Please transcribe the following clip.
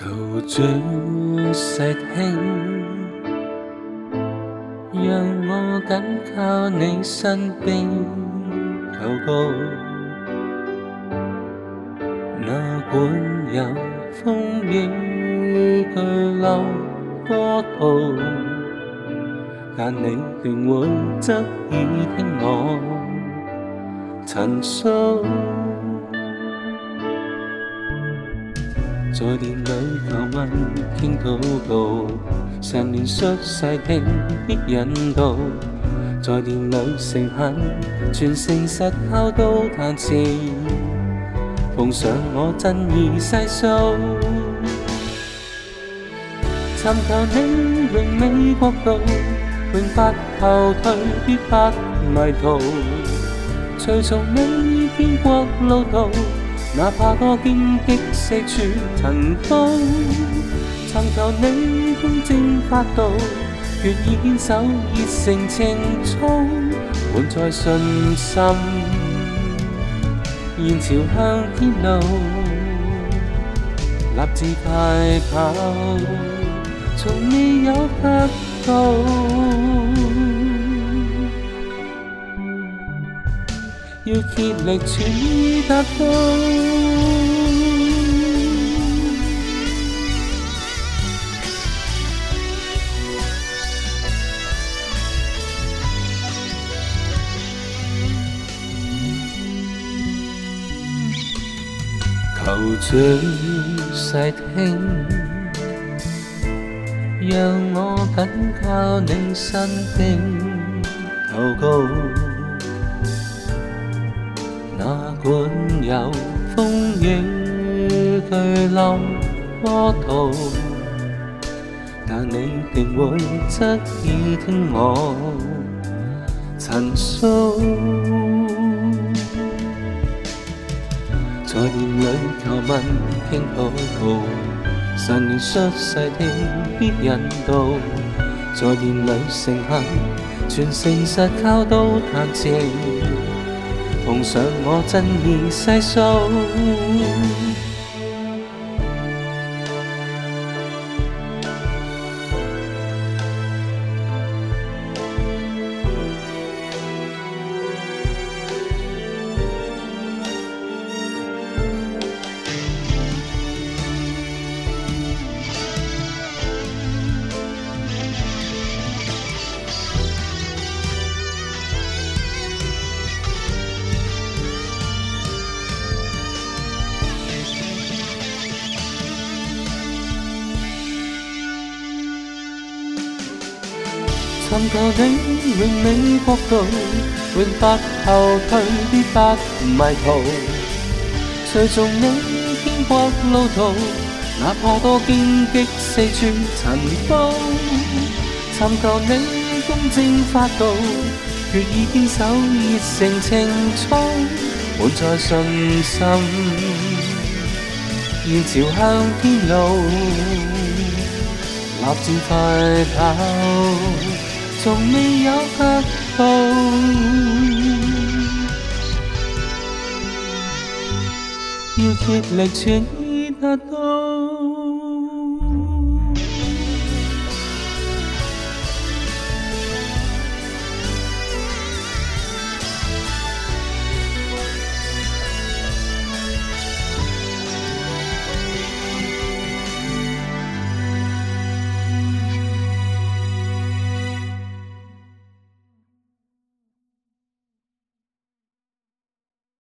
求最石情，让我紧靠你身边高告哪管有风雨降落波涛，但你定会执意听我陈述。在殿裏求問傾禱告，常憐恤細聽的引導，在殿裏誠懇，全誠實拋刀彈詞，奉上我真意細數，尋求你榮美國度，永不後退，必不迷途，隨從你天國路途。哪怕多荆棘，四处尘封，寻求你风正法度，愿意坚守热诚情操，满载信心，沿朝向天路，立志快跑，从未有得到。要竭力全意达到，求最细听，让我紧靠你身边，求告。管有风雨巨浪波涛，但你定会侧耳听我陈诉，在念里求问听普渡，神言率世听必引道。在念里诚恳全诚实靠都坛情。奉上我真意细诉。寻求你令美国度，永不后退，必不迷途。随从你天国路途，哪怕多荆棘，四处尘暴。寻求你公正法度，决意坚守，热诚情操，满载信心，热潮向天路，立志快跑。从未有得到，要竭力全进才到。